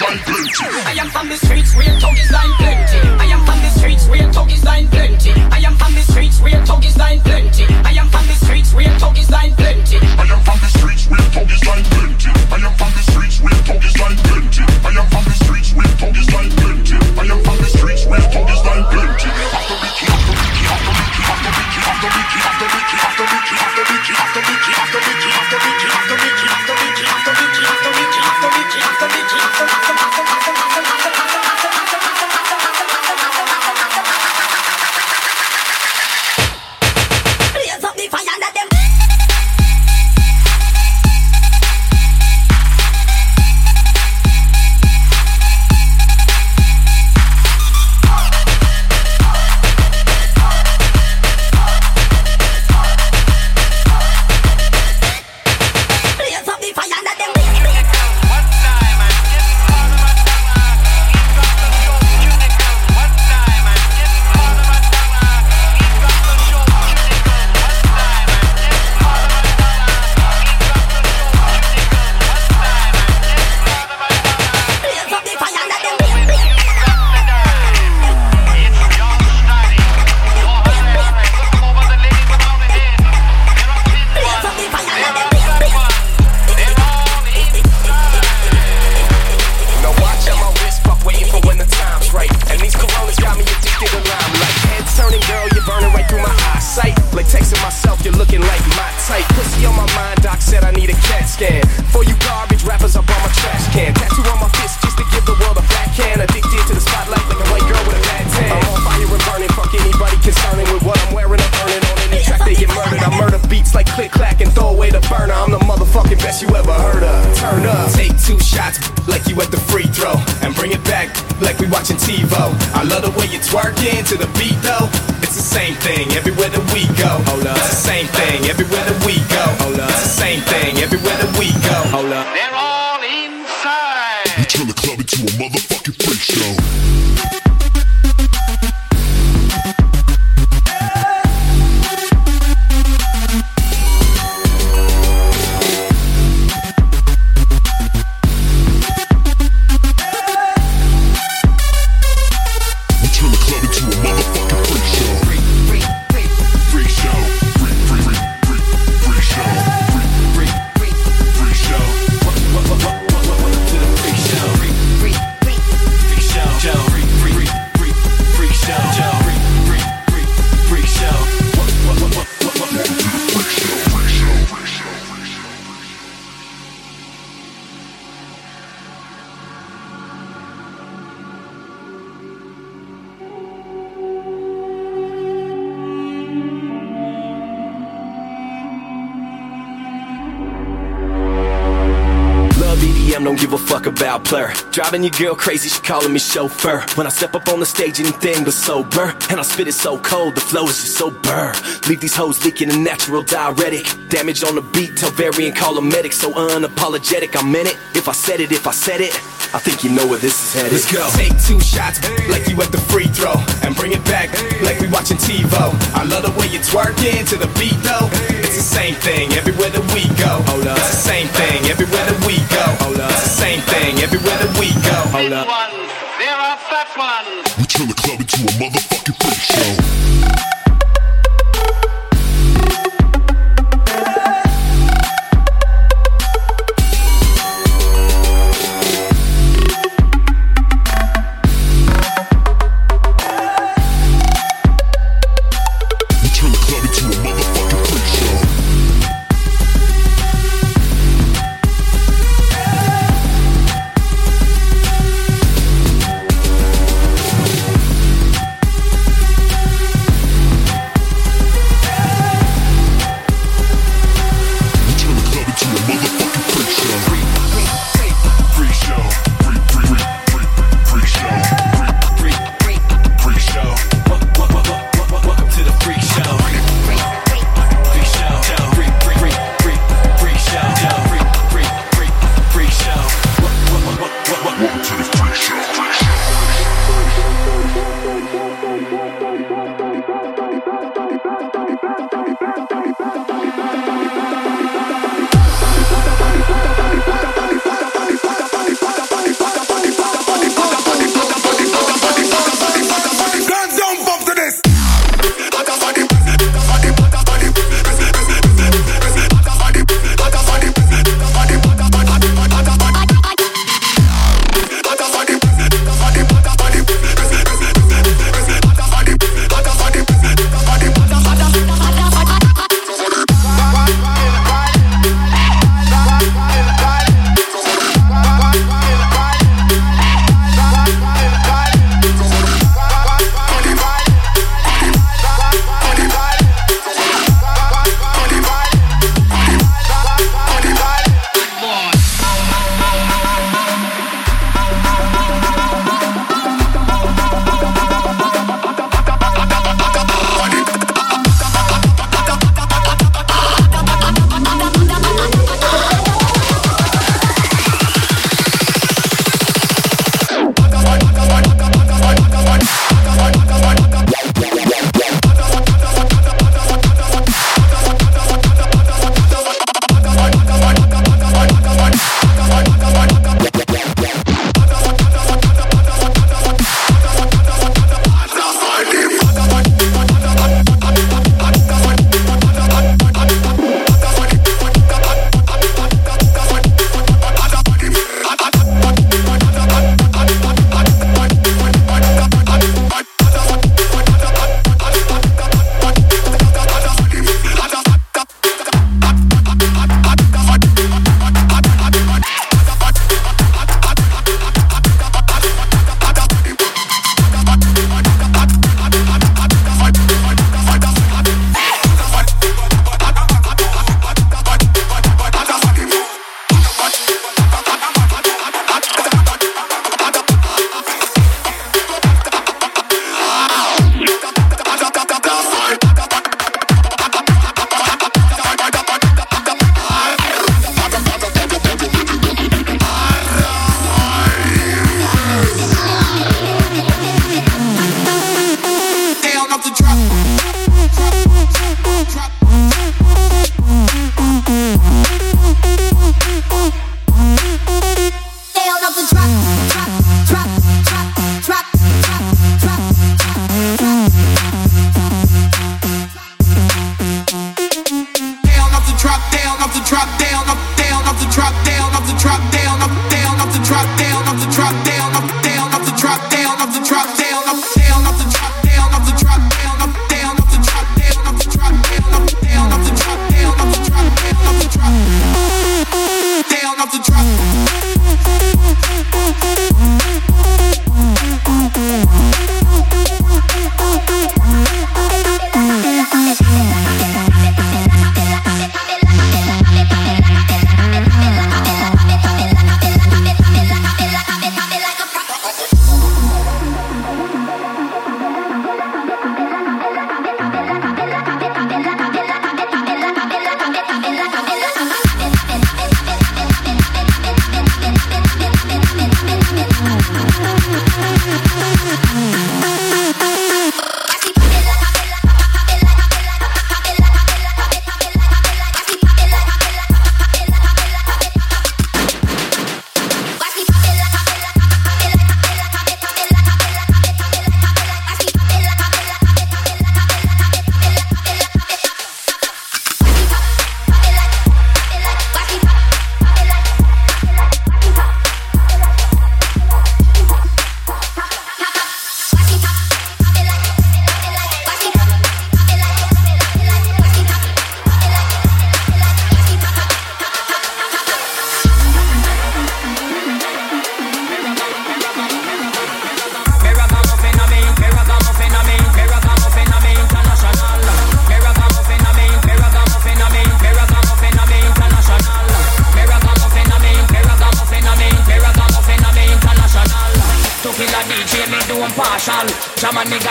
I am from the streets where talk is line plenty. I am from the streets where talk is line plenty. I am from the streets where talk is line plenty. I am from the streets where talk is line plenty. I am from the streets where talk is line plenty. I am from the streets where talk is line plenty. I am from though. It's the same thing everywhere that we go. Hold up. It's the same thing everywhere that we go. Hold up. It's the same thing everywhere that we go. Hold up. Don't give a fuck about blur. Driving your girl crazy, she calling me chauffeur. When I step up on the stage, anything but sober. And I spit it so cold, the flow is just so burr. Leave these hoes leaking a natural diuretic. Damage on the beat, tell Varian, call a medic. So unapologetic, I meant it. If I said it, if I said it, I think you know where this is headed. Let's go. Take two shots, like you at the free throw. And bring it back, like we watching TiVo. I love the way you twerking to the beat though. It's the same thing everywhere that we go. Hold up. It's the same thing everywhere that we go. Hold up. It's the same thing everywhere that we go. Hold up. ones. There are fat ones. We turn the club into a motherfucking freak show.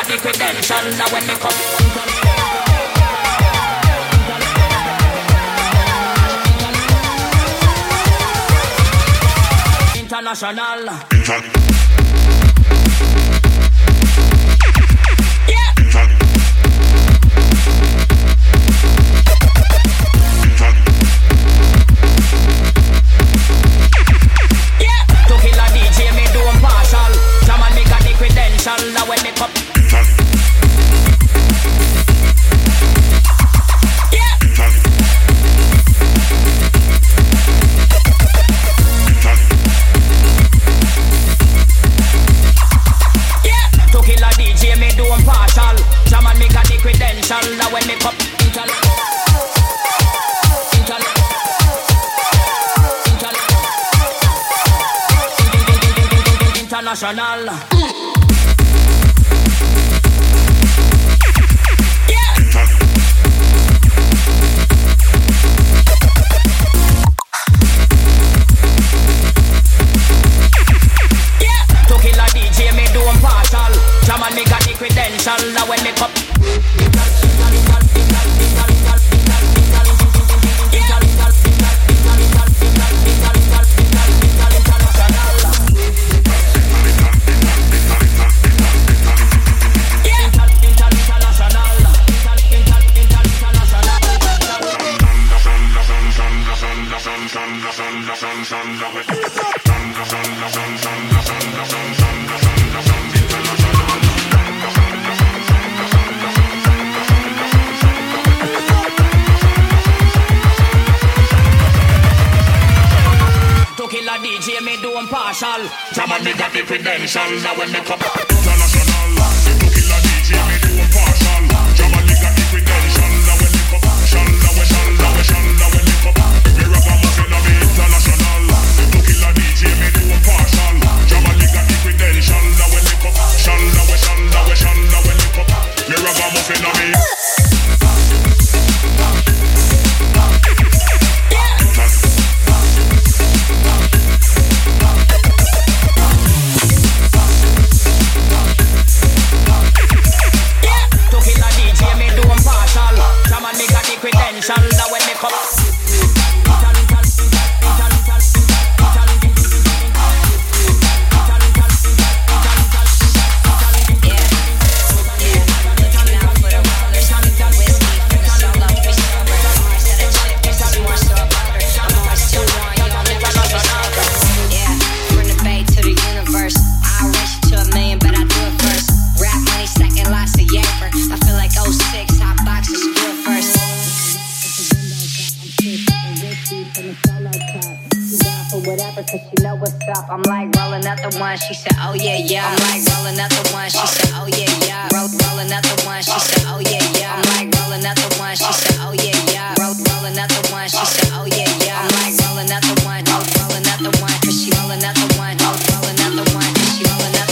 The credential. Now when me come. International. Yeah. International. Me do partial. Now come. International. Kill a DJ, me do a partial. Jam and me got the credential. Now when me come, shall now when shall now when now when me come. Me rock a international. A DJ, me do. Now come, come. Rock a. I'm like rolling up the one, she said, oh yeah, yeah. I'm like rolling up the one, she said, oh yeah, yeah. Roll, up the one, she said, oh yeah, yeah. I'm like rolling up the one, she said, oh yeah, yeah. Roll, up the one, she said, oh yeah, yeah. I'm like rolling up the one, roll, rolling up the one, cause she rolling up the one, roll, rolling up the one, cause she rolling up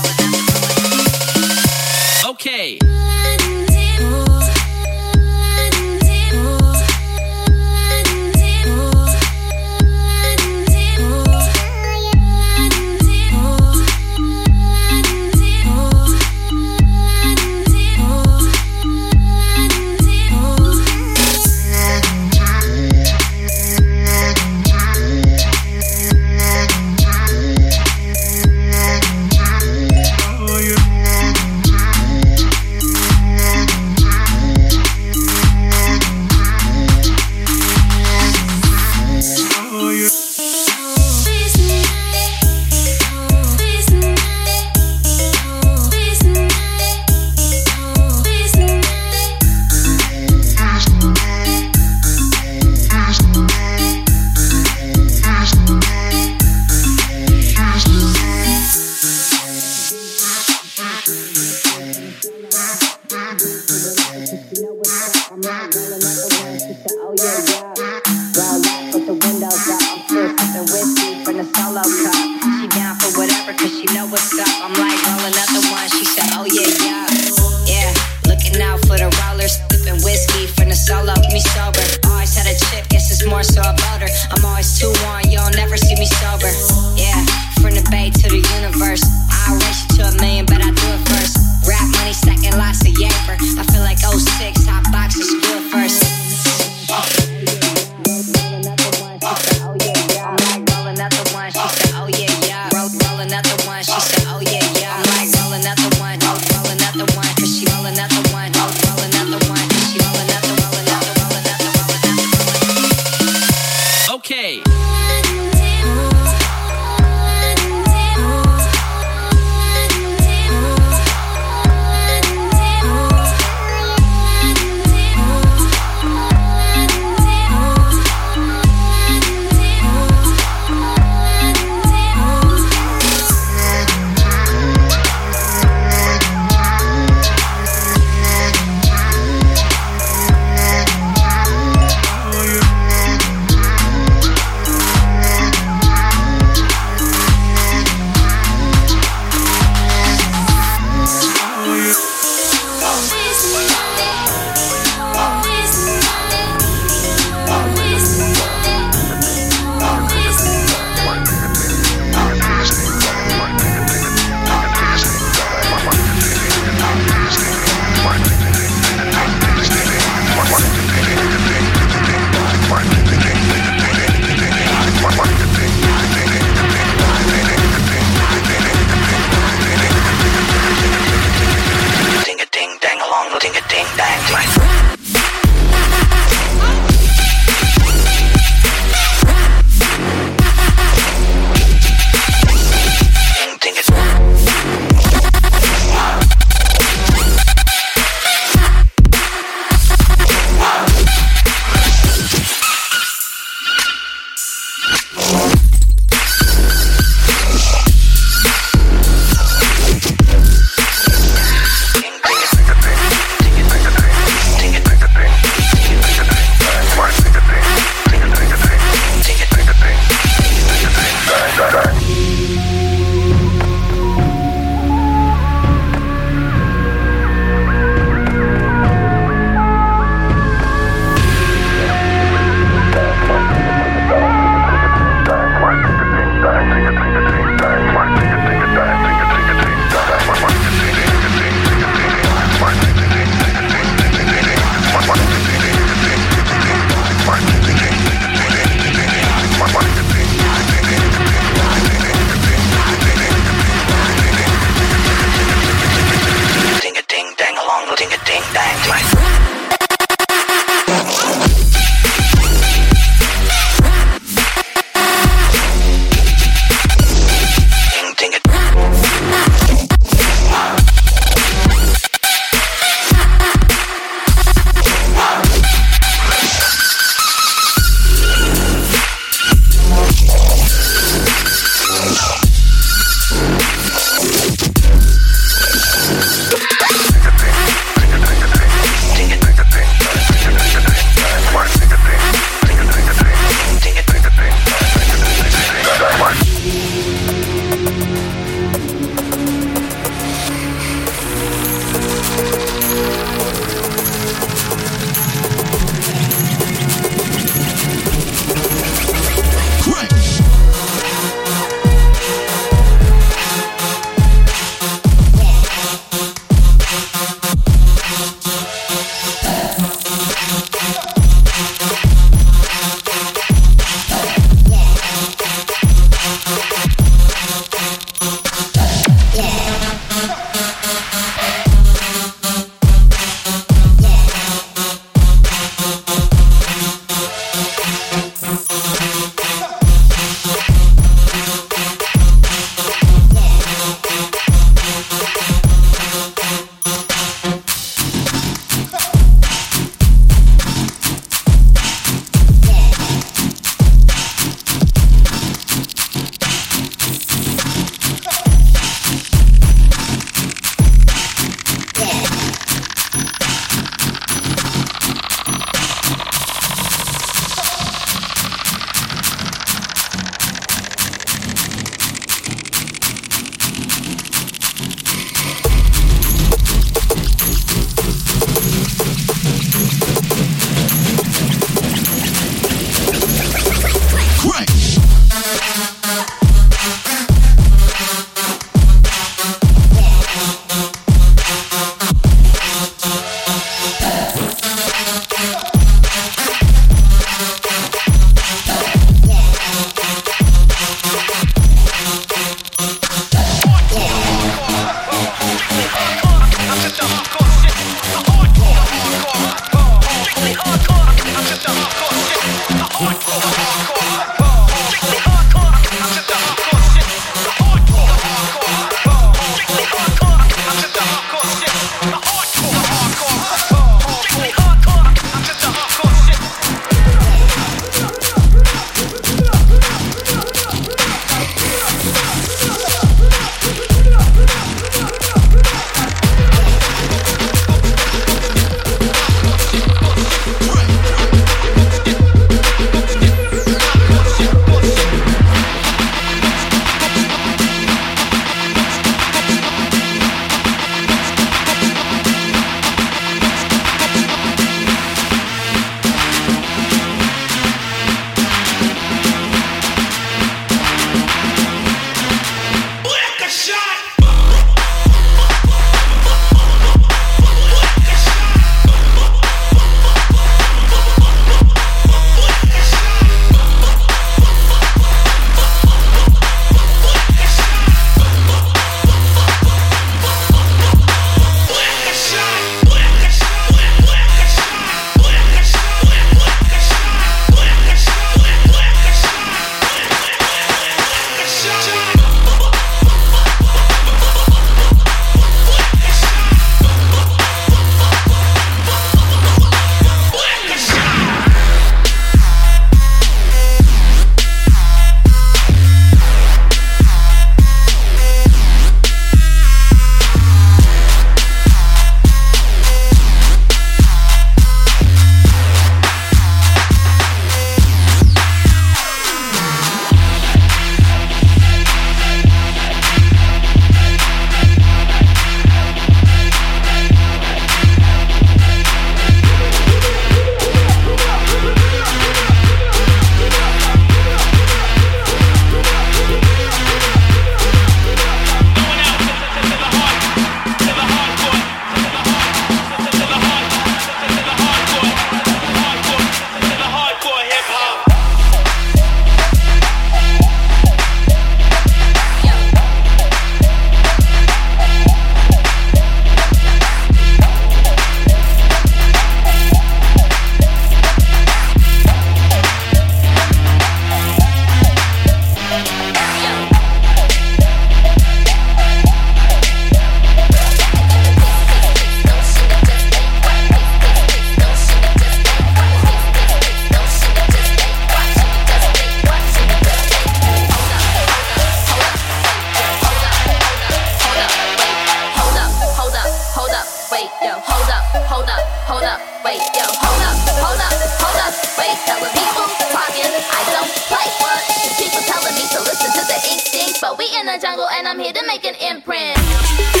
up, hold up, hold up, wait, yo, hold up, hold up, hold up, wait, telling me who's talking. I don't play what people telling me to listen to the instinct, but we in the jungle and I'm here to make an imprint.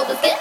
I was.